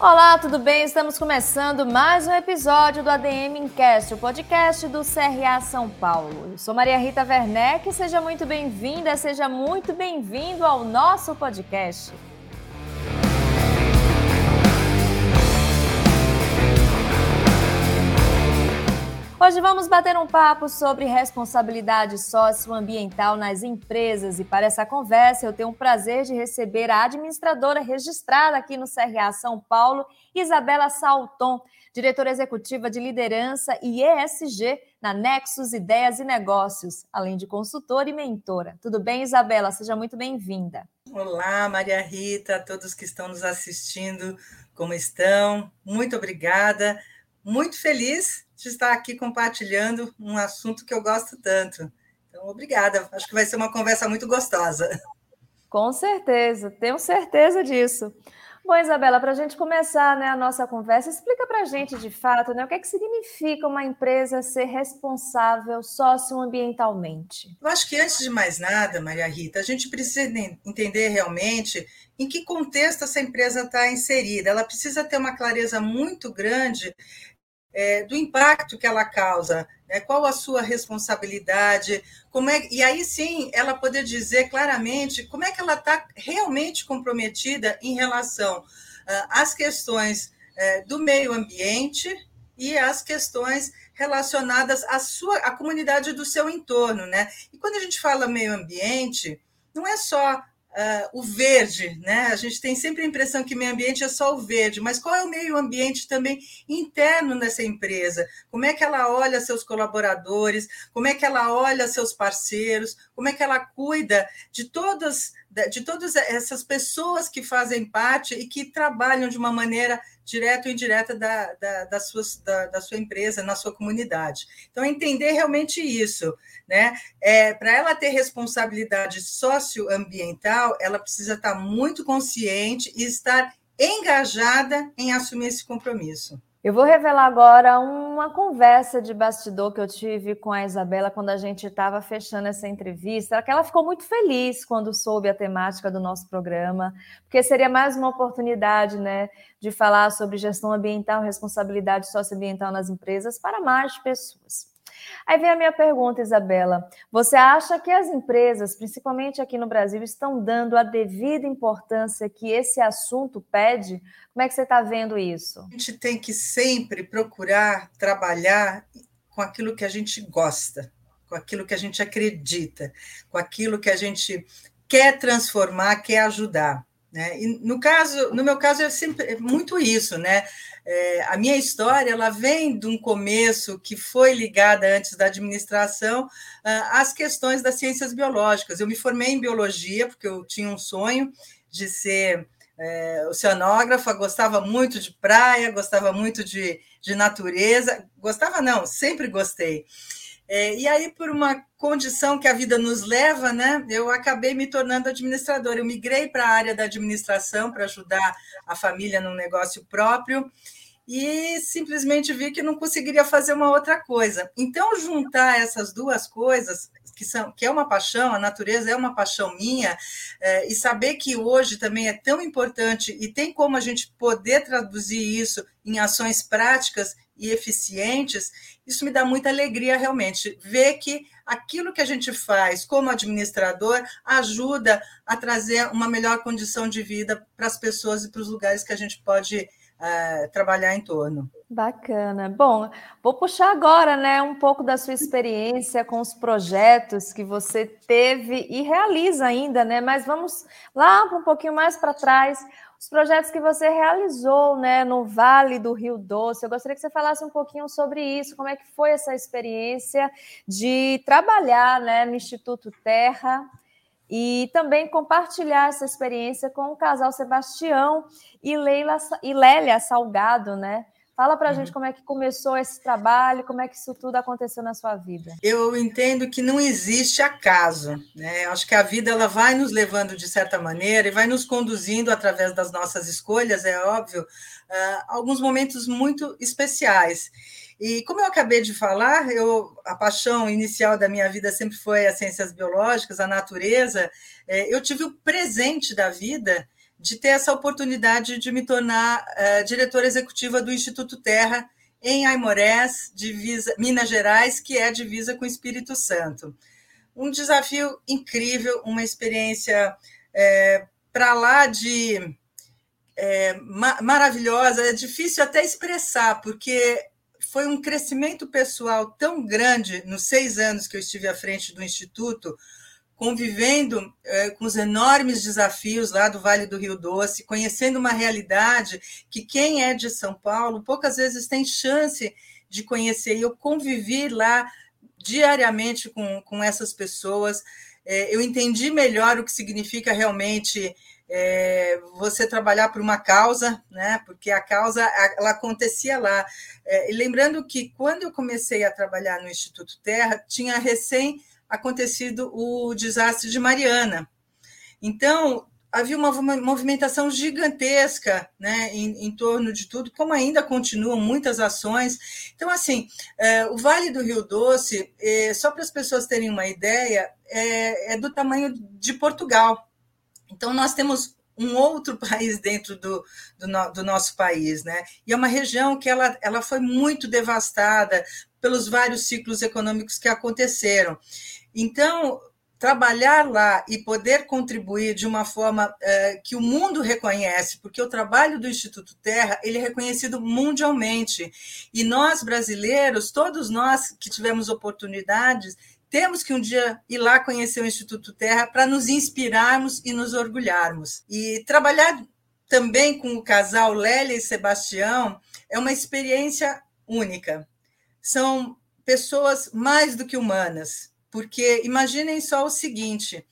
Olá, tudo bem? Estamos começando mais um episódio do ADM Incast, o podcast do CRA São Paulo. Eu sou Maria Rita Werneck, seja muito bem-vinda, seja muito bem-vindo ao nosso podcast. Hoje vamos bater um papo sobre responsabilidade socioambiental nas empresas e para essa conversa eu tenho o prazer de receber a administradora registrada aqui no CRA São Paulo, Isabela Salton, diretora executiva de liderança e ESG na Nexus Ideias e Negócios, além de consultora e mentora. Tudo bem, Isabela? Seja muito bem-vinda. Olá, Maria Rita, todos que estão nos assistindo, como estão? Muito obrigada. Muito feliz de estar aqui compartilhando um assunto que eu gosto tanto. Então, obrigada. Acho que vai ser uma conversa muito gostosa. Com certeza, tenho certeza disso. Bom, Isabela, para a gente começar né, a nossa conversa, explica para a gente de fato né, o que, é que significa uma empresa ser responsável socioambientalmente. Eu acho que antes de mais nada, Maria Rita, a gente precisa entender realmente em que contexto essa empresa está inserida. Ela precisa ter uma clareza muito grande é, do impacto que ela causa, né? qual a sua responsabilidade, como é, e aí sim ela poder dizer claramente como é que ela está realmente comprometida em relação uh, às questões uh, do meio ambiente e às questões relacionadas à sua à comunidade do seu entorno, né? E quando a gente fala meio ambiente, não é só Uh, o verde, né? A gente tem sempre a impressão que meio ambiente é só o verde, mas qual é o meio ambiente também interno nessa empresa? Como é que ela olha seus colaboradores? Como é que ela olha seus parceiros? Como é que ela cuida de todas de todas essas pessoas que fazem parte e que trabalham de uma maneira direta ou indireta da, da, da, suas, da, da sua empresa, na sua comunidade. Então, entender realmente isso. Né? É, Para ela ter responsabilidade socioambiental, ela precisa estar muito consciente e estar engajada em assumir esse compromisso. Eu vou revelar agora uma conversa de bastidor que eu tive com a Isabela quando a gente estava fechando essa entrevista, que ela ficou muito feliz quando soube a temática do nosso programa, porque seria mais uma oportunidade, né, de falar sobre gestão ambiental, responsabilidade socioambiental nas empresas para mais pessoas. Aí vem a minha pergunta, Isabela. Você acha que as empresas, principalmente aqui no Brasil, estão dando a devida importância que esse assunto pede? Como é que você está vendo isso? A gente tem que sempre procurar trabalhar com aquilo que a gente gosta, com aquilo que a gente acredita, com aquilo que a gente quer transformar, quer ajudar. Né? E no caso, no meu caso, é sempre é muito isso, né? É, a minha história ela vem de um começo que foi ligada antes da administração uh, às questões das ciências biológicas. Eu me formei em biologia porque eu tinha um sonho de ser é, oceanógrafa, gostava muito de praia, gostava muito de, de natureza, gostava não, sempre gostei. É, e aí, por uma condição que a vida nos leva, né, eu acabei me tornando administradora. Eu migrei para a área da administração para ajudar a família num negócio próprio e simplesmente vi que não conseguiria fazer uma outra coisa. Então, juntar essas duas coisas, que, são, que é uma paixão, a natureza é uma paixão minha, é, e saber que hoje também é tão importante e tem como a gente poder traduzir isso em ações práticas e eficientes, isso me dá muita alegria realmente. Ver que aquilo que a gente faz como administrador ajuda a trazer uma melhor condição de vida para as pessoas e para os lugares que a gente pode uh, trabalhar em torno. Bacana. Bom, vou puxar agora, né, um pouco da sua experiência com os projetos que você teve e realiza ainda, né? Mas vamos lá um pouquinho mais para trás os projetos que você realizou né, no Vale do Rio Doce. Eu gostaria que você falasse um pouquinho sobre isso, como é que foi essa experiência de trabalhar né, no Instituto Terra e também compartilhar essa experiência com o casal Sebastião e, Leila, e Lélia Salgado, né? Fala para a uhum. gente como é que começou esse trabalho, como é que isso tudo aconteceu na sua vida. Eu entendo que não existe acaso, né? Acho que a vida ela vai nos levando de certa maneira e vai nos conduzindo através das nossas escolhas, é óbvio, uh, alguns momentos muito especiais. E como eu acabei de falar, eu, a paixão inicial da minha vida sempre foi as ciências biológicas, a natureza. É, eu tive o presente da vida de ter essa oportunidade de me tornar uh, diretora executiva do Instituto Terra em Aimorés, divisa, Minas Gerais, que é divisa com o Espírito Santo. Um desafio incrível, uma experiência é, para lá de é, ma maravilhosa, é difícil até expressar, porque foi um crescimento pessoal tão grande nos seis anos que eu estive à frente do Instituto, convivendo é, com os enormes desafios lá do Vale do Rio Doce, conhecendo uma realidade que quem é de São Paulo poucas vezes tem chance de conhecer. E eu convivi lá diariamente com, com essas pessoas, é, eu entendi melhor o que significa realmente é, você trabalhar por uma causa, né? Porque a causa ela acontecia lá. E lembrando que quando eu comecei a trabalhar no Instituto Terra, tinha recém acontecido o desastre de Mariana. Então, havia uma movimentação gigantesca né, em, em, torno de tudo, como ainda continuam muitas ações. Então, assim, é, o Vale do Rio Doce, é, só para as pessoas terem uma ideia, é, é, do tamanho de Portugal. Então, nós temos um outro país dentro do, do, no, do, nosso país, né? E é uma região que ela, ela foi muito devastada pelos vários ciclos econômicos que aconteceram. Então, trabalhar lá e poder contribuir de uma forma é, que o mundo reconhece, porque o trabalho do Instituto Terra ele é reconhecido mundialmente e nós brasileiros, todos nós que tivemos oportunidades, temos que um dia ir lá conhecer o Instituto Terra para nos inspirarmos e nos orgulharmos. E trabalhar também com o casal Lélia e Sebastião é uma experiência única. São pessoas mais do que humanas, porque imaginem só o seguinte: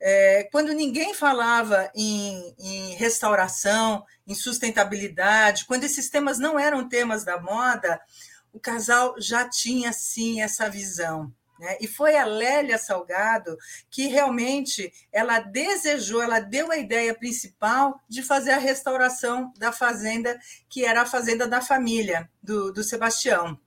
é, quando ninguém falava em, em, restauração, em sustentabilidade, quando esses temas não eram temas da moda, o casal já tinha sim essa visão. Né? E foi a Lélia Salgado que realmente ela desejou, ela deu a ideia principal de fazer a restauração da fazenda, que era a fazenda da família, do, do Sebastião.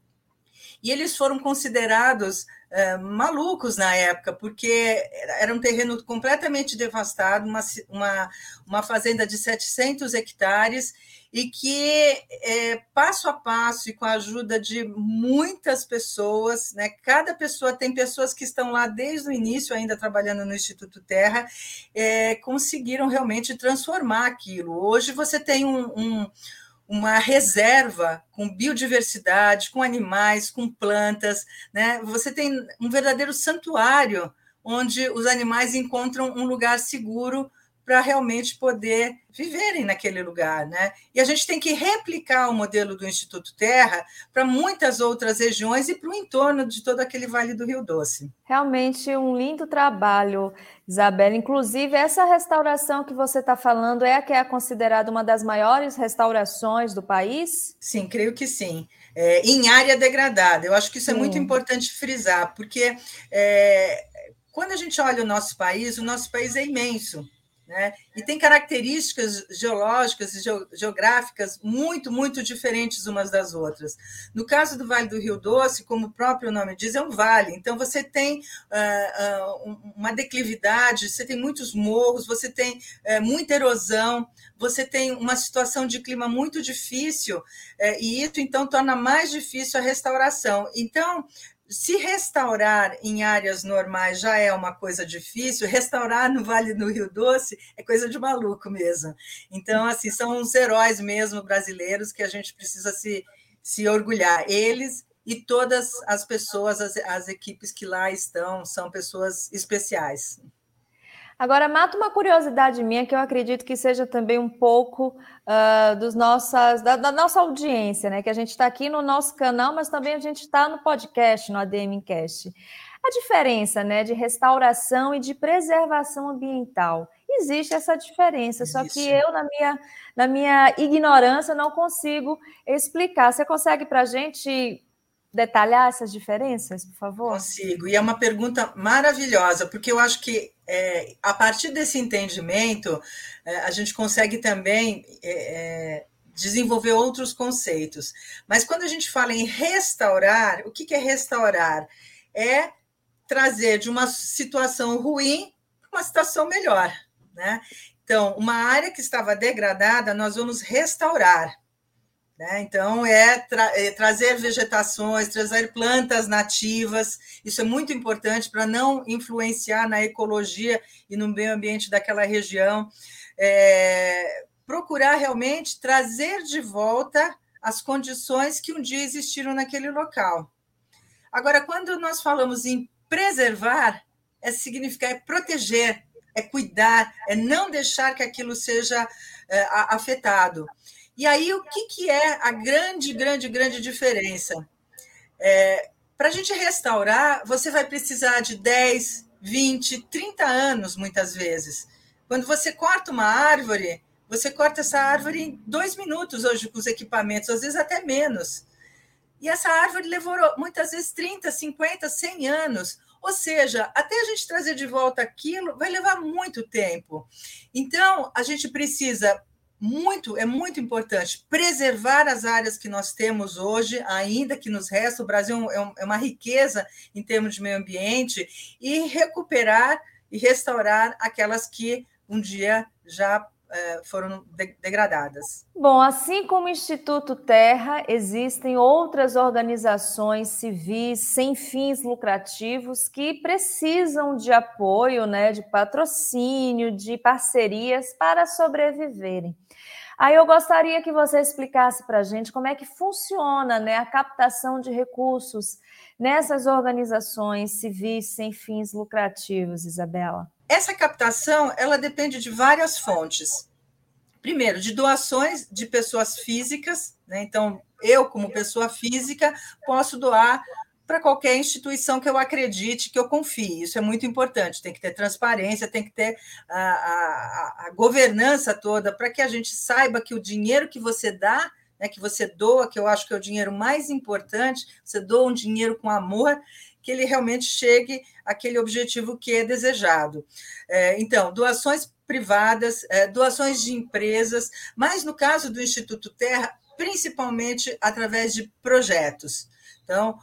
E eles foram considerados uh, malucos na época, porque era um terreno completamente devastado, uma, uma, uma fazenda de 700 hectares, e que é, passo a passo e com a ajuda de muitas pessoas, né, cada pessoa tem pessoas que estão lá desde o início ainda trabalhando no Instituto Terra, é, conseguiram realmente transformar aquilo. Hoje você tem um, um uma reserva com biodiversidade, com animais, com plantas, né? Você tem um verdadeiro santuário onde os animais encontram um lugar seguro para realmente poder viverem naquele lugar, né? E a gente tem que replicar o modelo do Instituto Terra para muitas outras regiões e para o entorno de todo aquele Vale do Rio Doce. Realmente um lindo trabalho, Isabela. Inclusive, essa restauração que você está falando é a que é considerada uma das maiores restaurações do país? Sim, creio que sim. É, em área degradada. Eu acho que isso sim. é muito importante frisar, porque é, quando a gente olha o nosso país, o nosso país é imenso. Né? E tem características geológicas e geográficas muito, muito diferentes umas das outras. No caso do Vale do Rio Doce, como o próprio nome diz, é um vale. Então, você tem uh, uh, uma declividade, você tem muitos morros, você tem uh, muita erosão, você tem uma situação de clima muito difícil, eh, e isso, então, torna mais difícil a restauração. Então, se restaurar em áreas normais já é uma coisa difícil, restaurar no Vale do Rio Doce é coisa de maluco mesmo. Então, assim, são uns heróis mesmo brasileiros que a gente precisa se, se orgulhar. Eles e todas as pessoas, as, as equipes que lá estão, são pessoas especiais. Agora, mata uma curiosidade minha que eu acredito que seja também um pouco uh, dos nossas, da, da, nossa audiência, né? Que a gente está aqui no nosso canal, mas também a gente está no podcast, no ADMcast. A diferença né, de restauração e de preservação ambiental. Existe essa diferença, Existe. só que eu, na minha, na minha ignorância, não consigo explicar. Você consegue para a gente detalhar essas diferenças, por favor? Consigo. E é uma pergunta maravilhosa, porque eu acho que é, a partir desse entendimento é, a gente consegue também é, é, desenvolver outros conceitos. Mas quando a gente fala em restaurar, o que, é restaurar? É trazer de uma situação ruim uma situação melhor, né? Então, uma área que estava degradada, nós vamos restaurar. Né? Então, é, tra é, trazer vegetações, trazer plantas nativas, isso é muito importante para não influenciar na ecologia e no meio ambiente daquela região. É, procurar realmente trazer de volta as condições que um dia existiram naquele local. Agora, quando nós falamos em preservar, é significar é proteger, é cuidar, é não deixar que aquilo seja é, afetado. E aí, o que, que é a grande, grande, grande diferença? É, Para a gente restaurar, você vai precisar de 10, 20, 30 anos, muitas vezes. Quando você corta uma árvore, você corta essa árvore em dois minutos hoje com os equipamentos, às vezes até menos. E essa árvore levou muitas vezes 30, 50, 100 anos. Ou seja, até a gente trazer de volta aquilo vai levar muito tempo. Então, a gente precisa muito, é muito importante preservar as áreas que nós temos hoje, ainda que nos resta. O Brasil é, é uma riqueza em termos de meio ambiente, e recuperar e restaurar aquelas que um dia já foram degradadas. Bom, assim como o Instituto Terra, existem outras organizações civis sem fins lucrativos que precisam de apoio, né, de patrocínio, de parcerias para sobreviverem. Aí eu gostaria que você explicasse para a gente como é que funciona né, a captação de recursos nessas organizações civis sem fins lucrativos, Isabela. Essa captação ela depende de várias fontes. Primeiro, de doações de pessoas físicas, né? então eu, como pessoa física, posso doar para qualquer instituição que eu acredite, que eu confie. Isso é muito importante. Tem que ter transparência, tem que ter a, a, a governança toda para que a gente saiba que o dinheiro que você dá, né, que você doa, que eu acho que é o dinheiro mais importante, você doa um dinheiro com amor, que ele realmente chegue àquele objetivo que é desejado. É, então, doações privadas, é, doações de empresas, mas no caso do Instituto Terra, principalmente através de projetos. Então,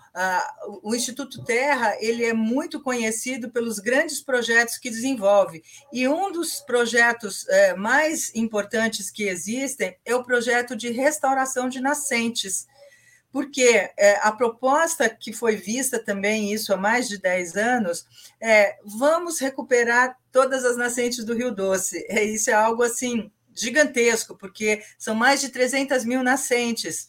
o Instituto Terra ele é muito conhecido pelos grandes projetos que desenvolve. E um dos projetos é, mais importantes que existem é o projeto de restauração de nascentes. Porque é, a proposta que foi vista também, isso há mais de 10 anos, é vamos recuperar todas as nascentes do Rio Doce. É, isso é algo assim gigantesco, porque são mais de 300 mil nascentes.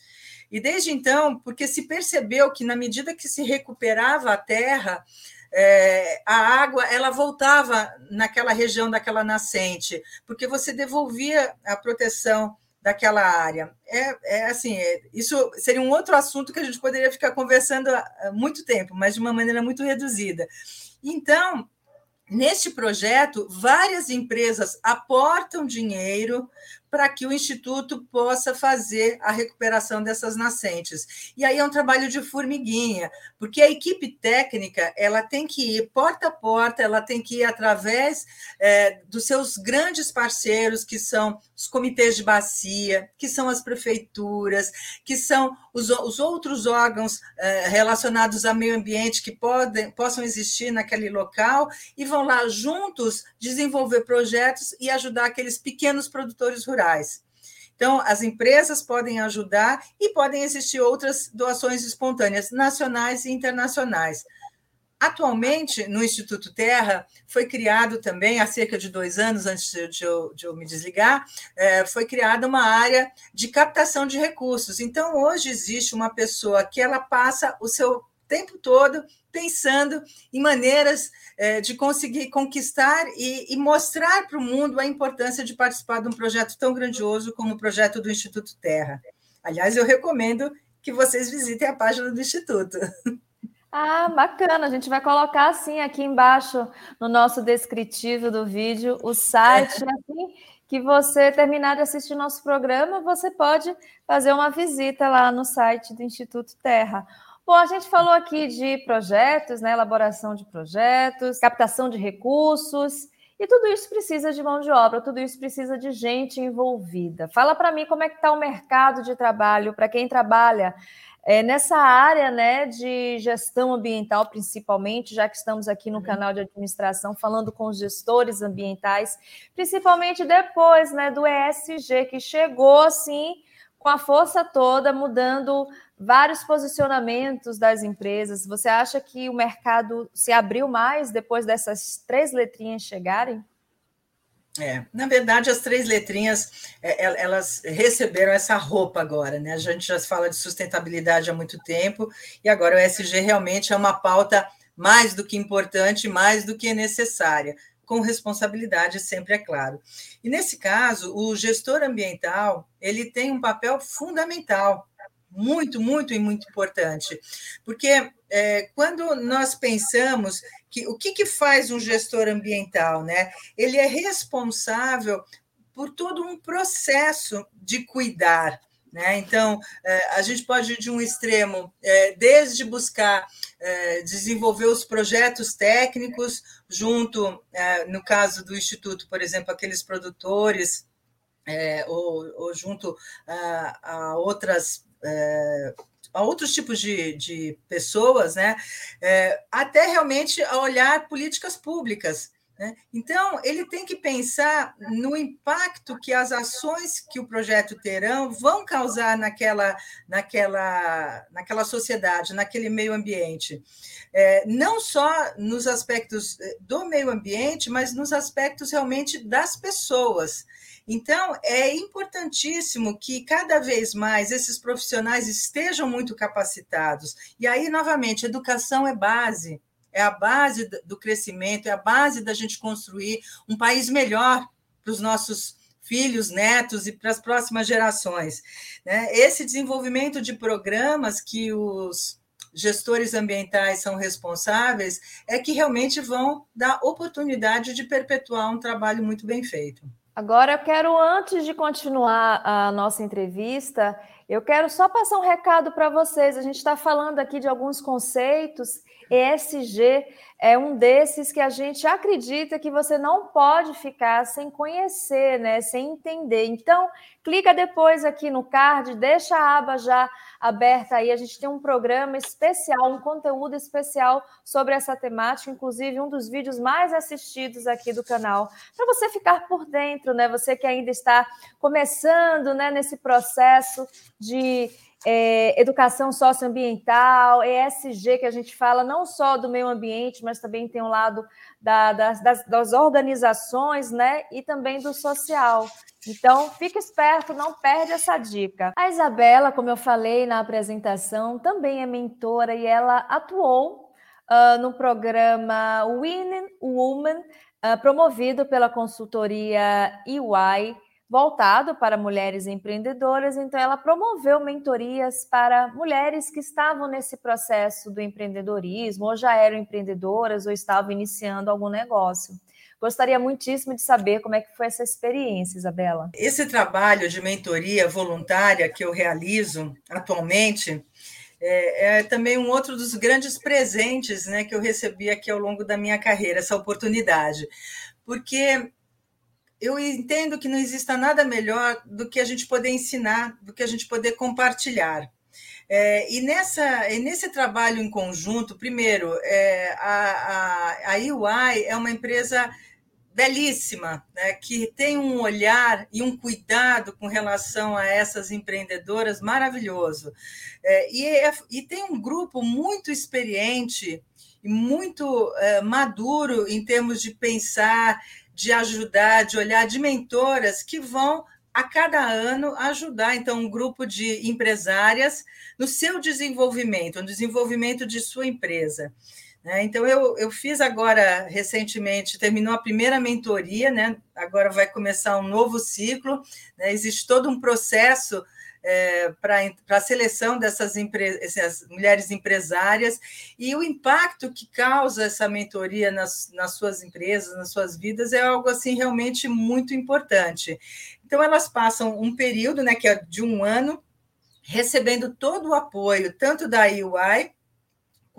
E desde então, porque se percebeu que na medida que se recuperava a terra, é, a água ela voltava naquela região daquela nascente, porque você devolvia a proteção daquela área. É, é assim, é, isso seria um outro assunto que a gente poderia ficar conversando há muito tempo, mas de uma maneira muito reduzida. Então, neste projeto, várias empresas aportam dinheiro para que o Instituto possa fazer a recuperação dessas nascentes. E aí é um trabalho de formiguinha, porque a equipe técnica ela tem que ir porta a porta, ela tem que ir através é, dos seus grandes parceiros, que são os comitês de bacia, que são as prefeituras, que são os, os outros órgãos é, relacionados ao meio ambiente que podem, possam existir naquele local, e vão lá juntos desenvolver projetos e ajudar aqueles pequenos produtores rurais rurais. Então, as empresas podem ajudar e podem existir outras doações espontâneas, nacionais e internacionais. Atualmente, no Instituto Terra, foi criado também, há cerca de dois anos antes de eu, de eu me desligar, é, foi criada uma área de captação de recursos. Então, hoje existe uma pessoa que ela passa o seu tempo todo pensando em maneiras é, de conseguir conquistar e, e mostrar para o mundo a importância de participar de um projeto tão grandioso como o projeto do Instituto Terra. Aliás, eu recomendo que vocês visitem a página do Instituto. Ah, bacana. A gente vai colocar assim aqui embaixo no nosso descritivo do vídeo o site. Assim que você terminar de assistir nosso programa, você pode fazer uma visita lá no site do Instituto Terra. Bom, a gente falou aqui de projetos, né, elaboração de projetos, captação de recursos E tudo isso precisa de mão de obra, tudo isso precisa de gente envolvida. Fala para mim como é que está o mercado de trabalho para quem trabalha é, nessa área né, de gestão ambiental, principalmente, já que estamos aqui no uhum. canal de administração falando com os gestores ambientais, principalmente depois né, do ESG, que chegou assim com a força toda, mudando vários posicionamentos das empresas. Você acha que o mercado se abriu mais depois dessas três letrinhas chegarem? É, na verdade, as três letrinhas é, é, elas receberam essa roupa agora, né? A gente já fala de sustentabilidade há muito tempo e agora o SG realmente é uma pauta mais do que importante, mais do que necessária, com responsabilidade sempre é claro. E nesse caso, o gestor ambiental ele tem um papel fundamental muito, muito e muito importante. Porque é, quando nós pensamos que o que, que faz um gestor ambiental, né? Ele é responsável por todo um processo de cuidar. Né? Então, é, a gente pode ir de um extremo, é, desde buscar é, desenvolver os projetos técnicos, junto, no caso do Instituto, por exemplo, aqueles produtores, ou, junto a, a outras a outros tipos de, de pessoas, né? É, até realmente a olhar políticas públicas. Né? Então, ele tem que pensar no impacto que as ações que o projeto terão vão causar naquela, naquela, naquela sociedade, naquele meio ambiente. É, não só nos aspectos do meio ambiente, mas nos aspectos realmente das pessoas. Então, é importantíssimo que cada vez mais esses profissionais estejam muito capacitados. E aí, novamente, educação é base, é a base do crescimento, é a base da gente construir um país melhor para os nossos filhos, netos e para as próximas gerações. Né? Esse desenvolvimento de programas que os gestores ambientais são responsáveis é que realmente vão dar oportunidade de perpetuar um trabalho muito bem feito. Agora eu quero, antes de continuar a nossa entrevista, eu quero só passar um recado para vocês. A gente está falando aqui de alguns conceitos. ESG é um desses que a gente acredita que você não pode ficar sem conhecer, né? Sem entender. Então, clica depois aqui no card, deixa a aba já aberta aí. A gente tem um programa especial, um conteúdo especial sobre essa temática, inclusive um dos vídeos mais assistidos aqui do canal, para você ficar por dentro, né? Você que ainda está começando, né, nesse processo de é, educação socioambiental, ESG, que a gente fala não só do meio ambiente, mas também tem um lado da, das, das, organizações, né? E também do social. Então, fique esperto, não perde essa dica. A Isabela, como eu falei na apresentação, também é mentora e ela atuou uh, no programa Winning Woman, uh, promovido pela consultoria EY, voltado para mulheres empreendedoras. Então, ela promoveu mentorias para mulheres que estavam nesse processo do empreendedorismo, ou já eram empreendedoras, ou estavam iniciando algum negócio. Gostaria muitíssimo de saber como é que foi essa experiência, Isabela. Esse trabalho de mentoria voluntária que eu realizo atualmente é, é, também um outro dos grandes presentes né, que eu recebi aqui ao longo da minha carreira, essa oportunidade. Porque eu entendo que não exista nada melhor do que a gente poder ensinar, do que a gente poder compartilhar. É, e, nessa, e nesse trabalho em conjunto, primeiro, é, a, a, a UI é uma empresa belíssima, né, que tem um olhar e um cuidado com relação a essas empreendedoras maravilhoso. É, e, é, e, tem um grupo muito experiente muito é, maduro em termos de pensar, de ajudar, de olhar, de mentoras que vão a cada ano ajudar então um grupo de empresárias no seu desenvolvimento, no desenvolvimento de sua empresa. Né? Então, eu, eu fiz agora, recentemente, terminou a primeira mentoria, né? agora vai começar um novo ciclo, né? existe todo um processo é, para a seleção dessas essas mulheres empresárias e o impacto que causa essa mentoria nas, nas suas empresas, nas suas vidas, é algo assim realmente muito importante. Então, elas passam um período, né, que é de um ano, recebendo todo o apoio, tanto da UI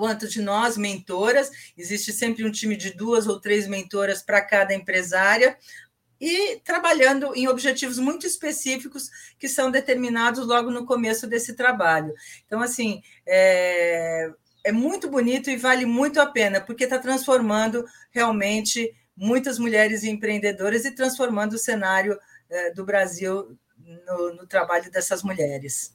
quanto de nós, mentoras. Existe sempre um time de duas ou três mentoras para cada empresária, e trabalhando em objetivos muito específicos que são determinados logo no começo desse trabalho. Então, assim, é, é muito bonito e vale muito a pena, porque está transformando realmente muitas mulheres empreendedoras e transformando o cenário é, do Brasil no, no trabalho dessas mulheres.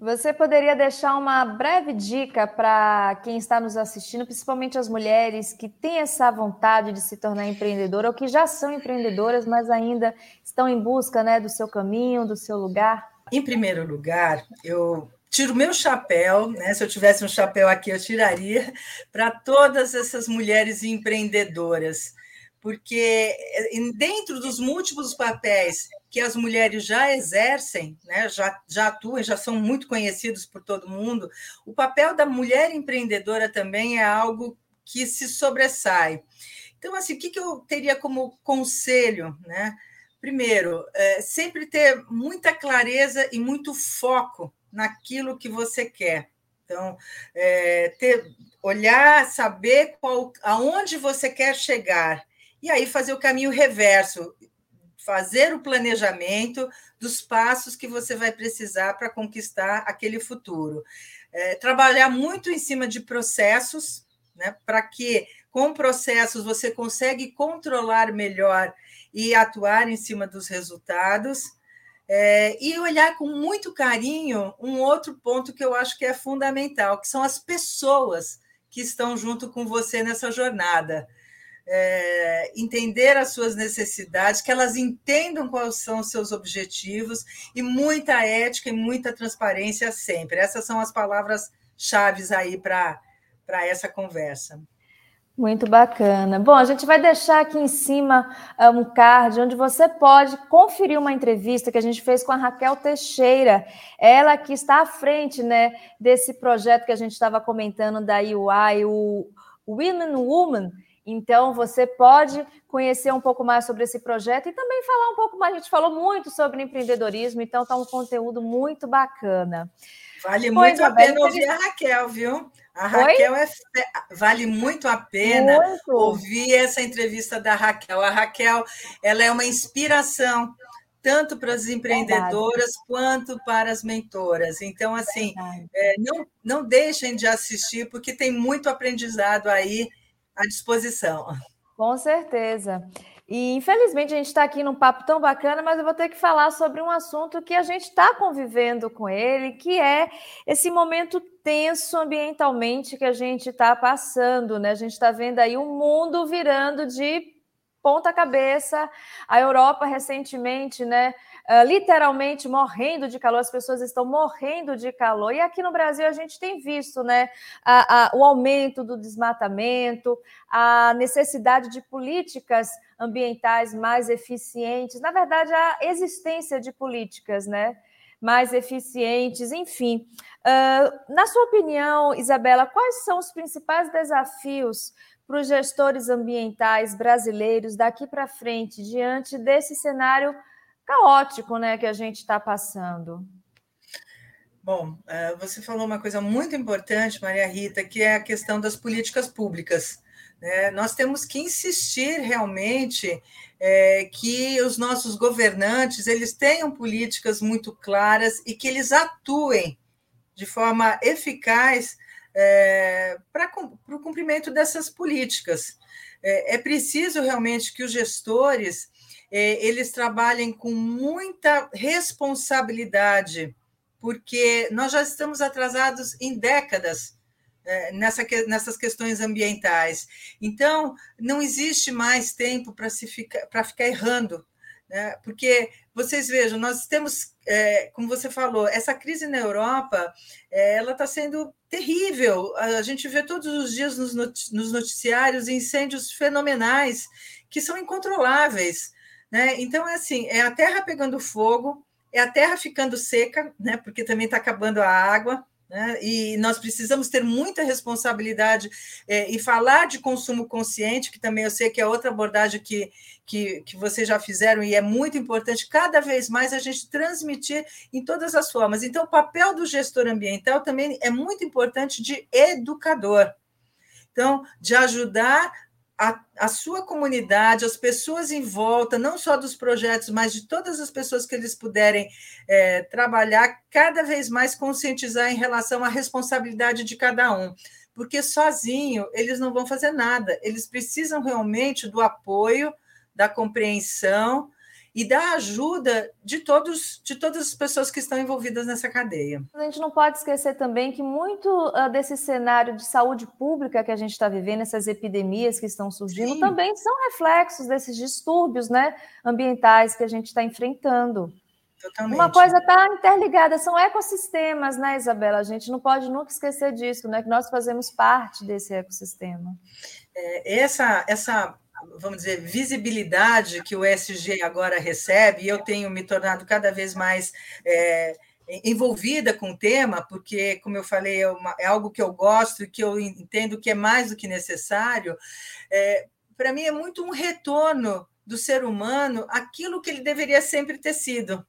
Você poderia deixar uma breve dica para quem está nos assistindo, principalmente as mulheres que têm essa vontade de se tornar empreendedora ou que já são empreendedoras, mas ainda estão em busca né, do seu caminho, do seu lugar? Em primeiro lugar, eu tiro meu chapéu, né? Se eu tivesse um chapéu aqui, eu tiraria para todas essas mulheres empreendedoras, porque eh, dentro dos múltiplos papéis que as mulheres já exercem, né, já, já atuam, já são muito conhecidos por todo mundo, o papel da mulher empreendedora também é algo que se sobressai. Então, assim, o que, eu teria como conselho? Né? Primeiro, é, sempre ter muita clareza e muito foco naquilo que você quer. Então, é, ter, olhar, saber qual, aonde você quer chegar, e aí fazer o caminho reverso, fazer o planejamento dos passos que você vai precisar para conquistar aquele futuro. É, trabalhar muito em cima de processos, né, para que com processos você consegue controlar melhor e atuar em cima dos resultados. É, e olhar com muito carinho um outro ponto que eu acho que é fundamental, que são as pessoas que estão junto com você nessa jornada é, entender as suas necessidades, que elas entendam quais são os seus objetivos e muita ética e muita transparência sempre. Essas são as palavras chaves aí para essa conversa. Muito bacana. Bom, a gente vai deixar aqui em cima ah, um card onde você pode conferir uma entrevista que a gente fez com a Raquel Teixeira, ela que está à frente né, desse projeto que a gente estava comentando da UI, o Women Woman, então, você pode conhecer um pouco mais sobre esse projeto e também falar um pouco mais. A gente falou muito sobre empreendedorismo, então está um conteúdo muito bacana. Vale muito a pena ouvir a Raquel, viu? A Raquel é vale muito a pena muito. ouvir essa entrevista da Raquel. A Raquel, ela é uma inspiração tanto para as empreendedoras Verdade. quanto para as mentoras. Então, assim, é, não, não deixem de assistir, porque tem muito aprendizado aí à disposição. Com certeza. E infelizmente a gente está aqui num papo tão bacana, mas eu vou ter que falar sobre um assunto que a gente está convivendo com ele, que é esse momento tenso ambientalmente que a gente está passando, né? A gente está vendo aí o um mundo virando de ponta cabeça. A Europa recentemente, né? Uh, literalmente morrendo de calor, as pessoas estão morrendo de calor. E aqui no Brasil a gente tem visto né, a, a, o aumento do desmatamento, a necessidade de políticas ambientais mais eficientes, na verdade, a existência de políticas, né? mais eficientes, enfim. Uh, na sua opinião, Isabela, quais são os principais desafios para os gestores ambientais brasileiros daqui para frente, diante desse cenário caótico né, que a gente está passando. Bom, é, você falou uma coisa muito importante, Maria Rita, que é a questão das políticas públicas. Né? Nós temos que insistir realmente é, que os nossos governantes eles tenham políticas muito claras e que eles atuem de forma eficaz é, para o cumprimento dessas políticas. É preciso realmente que os gestores é, eles trabalhem com muita responsabilidade, porque nós já estamos atrasados em décadas é, nessa, nessas questões ambientais. Então, não existe mais tempo para ficar, ficar errando. Né? Porque vocês vejam, nós temos, é, como você falou, essa crise na Europa, é, ela está sendo terrível. A gente vê todos os dias nos noticiários incêndios fenomenais que são incontroláveis. Né? Então, é assim, é a terra pegando fogo, é a terra ficando seca, né? porque também está acabando a água, Né? E nós precisamos ter muita responsabilidade é, e falar de consumo consciente, que também eu sei que é outra abordagem que, que, que vocês já fizeram e é muito importante, cada vez mais a gente transmitir em todas as formas. Então, o papel do gestor ambiental também é muito importante de educador. Então, de ajudar a, a, sua comunidade, as pessoas em volta, não só dos projetos, mas de todas as pessoas que eles puderem é, trabalhar, cada vez mais conscientizar em relação à responsabilidade de cada um. Porque sozinho eles não vão fazer nada, eles precisam realmente do apoio, da compreensão e da ajuda de todos de todas as pessoas que estão envolvidas nessa cadeia. A gente não pode esquecer também que muito uh, desse cenário de saúde pública que a gente está vivendo, essas epidemias que estão surgindo, Sim. também são reflexos desses distúrbios né, ambientais que a gente está enfrentando. Totalmente. Uma coisa está interligada, são ecossistemas, né, Isabela? A gente não pode nunca esquecer disso, né? Que nós fazemos parte desse ecossistema. É, essa, essa vamos dizer, visibilidade que o SG agora recebe, e eu tenho me tornado cada vez mais é, envolvida com o tema, porque, como eu falei, é, uma, é, algo que eu gosto e que eu entendo que é mais do que necessário. É, Para mim, é muito um retorno do ser humano aquilo que ele deveria sempre ter sido.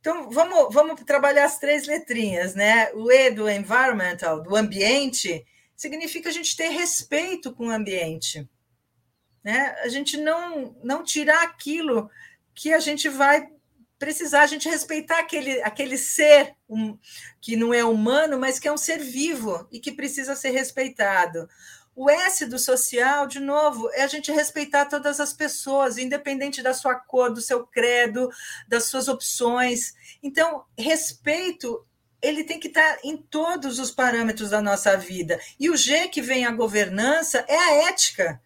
Então, vamos, vamos trabalhar as três letrinhas, né? O E do environmental, do ambiente, significa a gente ter respeito com o ambiente né? A gente não não tirar aquilo que a gente vai precisar, a gente respeitar aquele, aquele ser um, que não é humano, mas que é um ser vivo e que precisa ser respeitado. O S do social, de novo, é a gente respeitar todas as pessoas, independente da sua cor, do seu credo, das suas opções. Então, respeito ele tem que estar em todos os parâmetros da nossa vida. E o G que vem a governança é a ética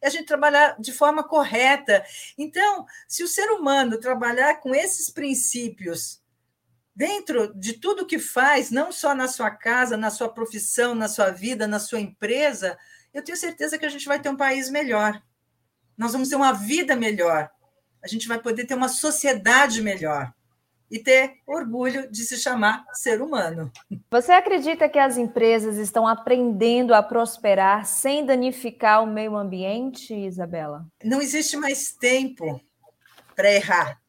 é a gente trabalhar de forma correta. Então, se o ser humano trabalhar com esses princípios dentro de tudo que faz, não só na sua casa, na sua profissão, na sua vida, na sua empresa, eu tenho certeza que a gente vai ter um país melhor. Nós vamos ter uma vida melhor. A gente vai poder ter uma sociedade melhor e ter orgulho de se chamar ser humano. Você acredita que as empresas estão aprendendo a prosperar sem danificar o meio ambiente, Isabela? Não existe mais tempo para errar.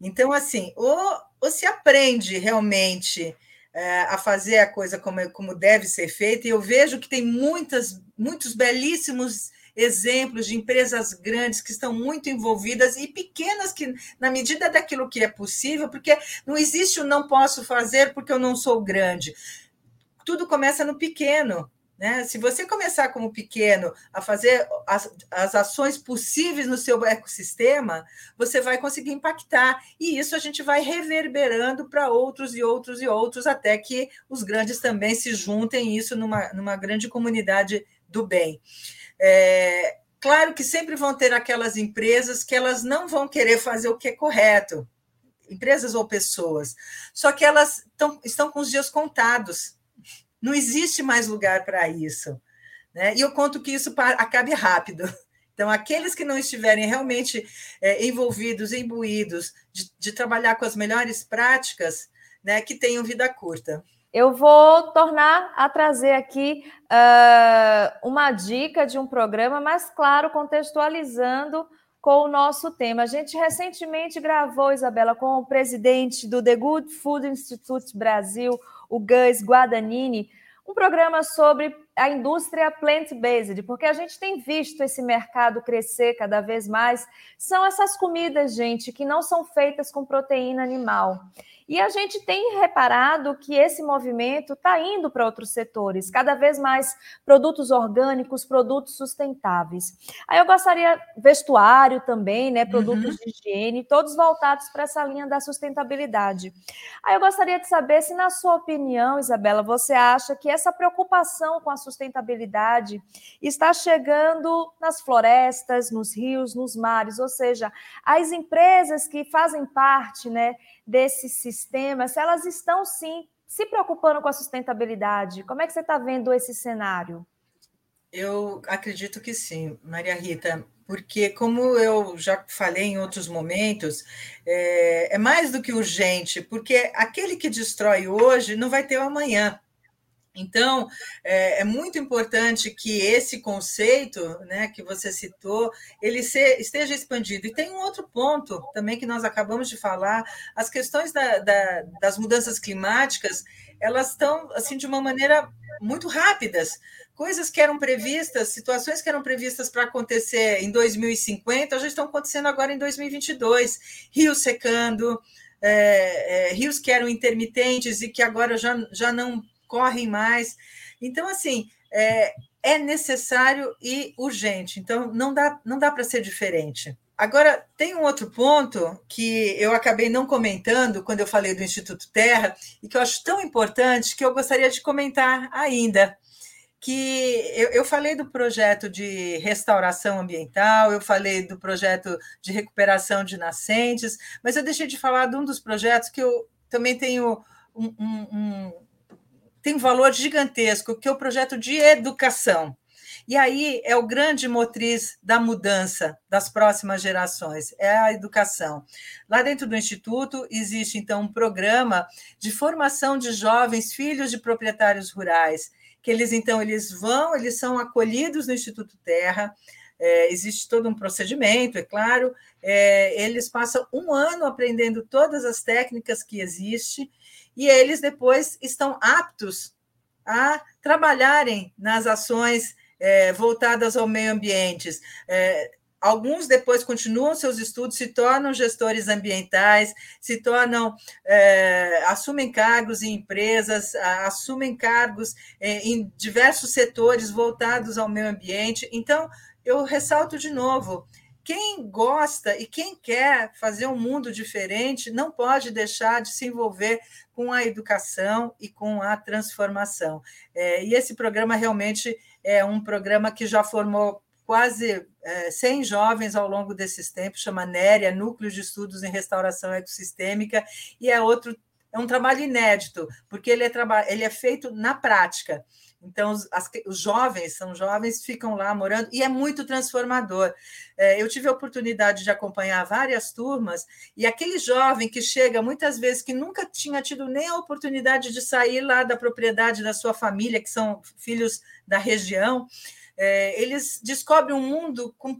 Então, assim, ou, ou se aprende realmente é, a fazer a coisa como, como deve ser feita, e eu vejo que tem muitas, muitos belíssimos exemplos de empresas grandes que estão muito envolvidas e pequenas que, na medida daquilo que é possível, porque não existe o não posso fazer porque eu não sou grande. Tudo começa no pequeno. Né? Se você começar como pequeno a fazer as, as ações possíveis no seu ecossistema, você vai conseguir impactar. E isso a gente vai reverberando para outros e outros e outros, até que os grandes também se juntem isso numa, numa grande comunidade do bem. É, claro que sempre vão ter aquelas empresas que elas não vão querer fazer o que é correto, empresas ou pessoas, só que elas tão, estão com os dias contados. Não existe mais lugar para isso. Né? E eu conto que isso acabe rápido. Então, aqueles que não estiverem realmente é, envolvidos, imbuídos de, de trabalhar com as melhores práticas, né, que tenham vida curta. Eu vou tornar a trazer aqui uh, uma dica de um programa, mas claro, contextualizando com o nosso tema. A gente recentemente gravou, Isabela, com o presidente do The Good Food Institute Brasil, o Gus Guadagnini, um programa sobre a indústria plant-based, porque a gente tem visto esse mercado crescer cada vez mais. São essas comidas, gente, que não são feitas com proteína animal. E a gente tem reparado que esse movimento está indo para outros setores, cada vez mais produtos orgânicos, produtos sustentáveis. Aí eu gostaria, vestuário também, né? Produtos uhum. de higiene, todos voltados para essa linha da sustentabilidade. Aí eu gostaria de saber se, na sua opinião, Isabela, você acha que essa preocupação com a sustentabilidade está chegando nas florestas, nos rios, nos mares, ou seja, as empresas que fazem parte, né? Desses sistemas, se elas estão sim se preocupando com a sustentabilidade. Como é que você está vendo esse cenário? Eu acredito que sim, Maria Rita, porque, como eu já falei em outros momentos, é, é, mais do que urgente, porque aquele que destrói hoje não vai ter o amanhã. Então, é, é muito importante que esse conceito né, que você citou, ele se, esteja expandido. E tem um outro ponto também que nós acabamos de falar, as questões da, da, das mudanças climáticas, elas estão assim de uma maneira muito rápidas coisas que eram previstas, situações que eram previstas para acontecer em 2050, já estão acontecendo agora em 2022. Rios secando, é, é, rios que eram intermitentes e que agora já, já não correm mais. Então, assim, é, é necessário e urgente. Então, não dá, não dá para ser diferente. Agora, tem um outro ponto que eu acabei não comentando quando eu falei do Instituto Terra e que eu acho tão importante que eu gostaria de comentar ainda que eu, eu, falei do projeto de restauração ambiental, eu falei do projeto de recuperação de nascentes, mas eu deixei de falar de um dos projetos que eu também tenho um, um, um tem um valor gigantesco, que é o projeto de educação. E aí é o grande motriz da mudança das próximas gerações, é a educação. Lá dentro do Instituto existe, então, um programa de formação de jovens filhos de proprietários rurais, que eles então eles vão, eles são acolhidos no Instituto Terra. É, existe todo um procedimento, é claro. É, eles passam um ano aprendendo todas as técnicas que existem e eles depois estão aptos a trabalharem nas ações é, voltadas ao meio ambiente. É, Alguns depois continuam seus estudos, se tornam gestores ambientais, se tornam, é, assumem cargos em empresas, assumem cargos é, em diversos setores voltados ao meio ambiente. Então, eu ressalto de novo: quem gosta e quem quer fazer um mundo diferente não pode deixar de se envolver com a educação e com a transformação. É, e esse programa realmente é um programa que já formou quase é, 100 jovens ao longo desses tempos, chama NERIA, Núcleo de Estudos em Restauração Ecossistêmica, e é outro é um trabalho inédito, porque ele é, ele é feito na prática. Então, os, as, os, jovens, são jovens, ficam lá morando, e é muito transformador. É, eu tive a oportunidade de acompanhar várias turmas, e aquele jovem que chega, muitas vezes, que nunca tinha tido nem a oportunidade de sair lá da propriedade da sua família, que são filhos da região, é, eles descobrem um mundo com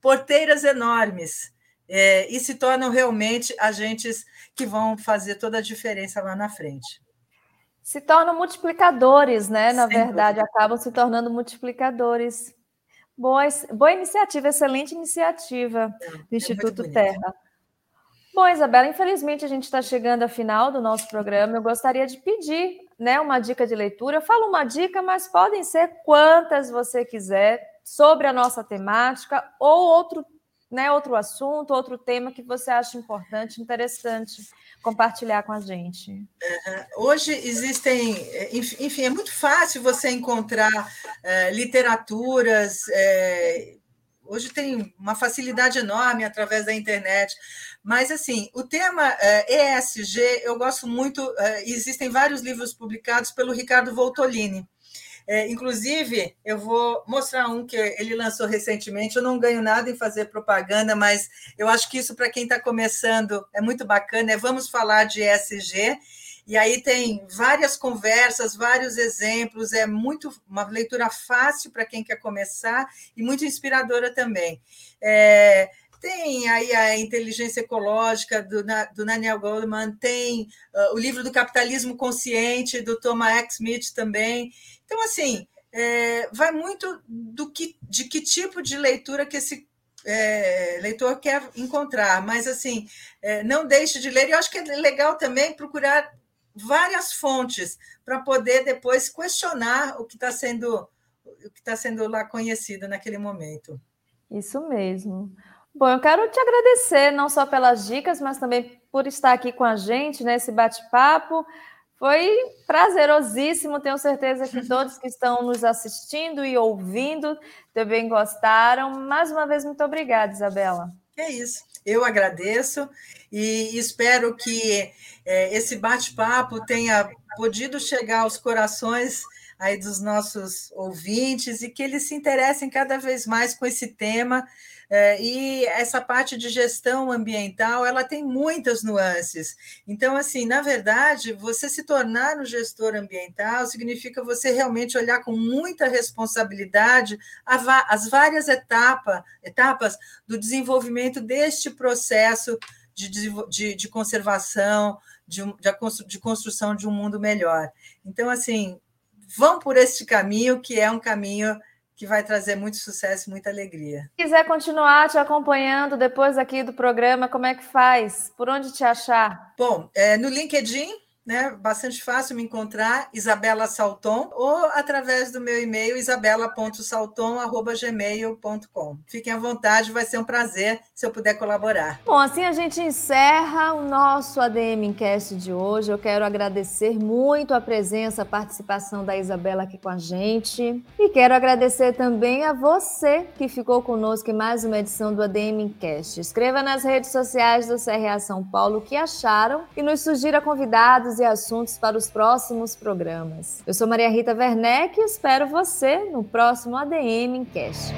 porteiras enormes é, e se tornam realmente agentes que vão fazer toda a diferença lá na frente. Se tornam multiplicadores, né? Na Sem verdade, dúvida. acabam se tornando multiplicadores. Boa, boa iniciativa, excelente iniciativa é, do é Instituto Terra. Bom, Isabela, infelizmente a gente está chegando ao final do nosso programa. Eu gostaria de pedir né, uma dica de leitura. Eu falo uma dica, mas podem ser quantas você quiser sobre a nossa temática ou outro, né, outro assunto, outro tema que você acha importante, interessante compartilhar com a gente. Hoje existem, enfim, é muito fácil você encontrar é, literaturas. É, hoje tem uma facilidade enorme através da internet. Mas, assim, o tema ESG, eu gosto muito, existem vários livros publicados pelo Ricardo Voltolini. É, inclusive, eu vou mostrar um que ele lançou recentemente. Eu não ganho nada em fazer propaganda, mas eu acho que isso, para quem está começando, é muito bacana. É Vamos Falar de ESG. E aí tem várias conversas, vários exemplos. É muito uma leitura fácil para quem quer começar e muito inspiradora também. É, tem aí a inteligência ecológica do, do Daniel Goleman, tem uh, o livro do capitalismo consciente do Thomas X. Smith também. Então, assim, é, vai muito do que, de que tipo de leitura que esse é, leitor quer encontrar, mas assim, é, não deixe de ler. E eu acho que é legal também procurar várias fontes para poder depois questionar o que está sendo o que está sendo lá conhecido naquele momento. Isso mesmo. Bom, eu quero te agradecer não só pelas dicas, mas também por estar aqui com a gente nesse bate-papo. Foi prazerosíssimo, tenho certeza que todos que estão nos assistindo e ouvindo também gostaram. Mais uma vez, muito obrigada, Isabela. É isso. Eu agradeço e espero que é, esse bate-papo tenha podido chegar aos corações aí dos nossos ouvintes e que eles se interessem cada vez mais com esse tema. É, e essa parte de gestão ambiental, ela tem muitas nuances. Então, assim, na verdade, você se tornar um gestor ambiental significa você realmente olhar com muita responsabilidade as várias etapa, etapas do desenvolvimento deste processo de, de, de conservação, de, de construção de um mundo melhor. Então, assim, vão por este caminho, que é um caminho que vai trazer muito sucesso e muita alegria. Se quiser continuar te acompanhando depois aqui do programa, como é que faz? Por onde te achar? Bom, é, no LinkedIn, né? Bastante fácil me encontrar, Isabela Salton, ou através do meu e-mail, isabela.salton.gmail.com. Fiquem à vontade, vai ser um prazer se eu puder colaborar. Bom, assim a gente encerra o nosso ADM Encast de hoje. Eu quero agradecer muito a presença, a participação da Isabela aqui com a gente. E quero agradecer também a você que ficou conosco em mais uma edição do ADM Encast. Escreva nas redes sociais do CRA São Paulo o que acharam e nos sugira convidados e assuntos para os próximos programas. Eu sou Maria Rita Werneck e espero você no próximo ADM Cast.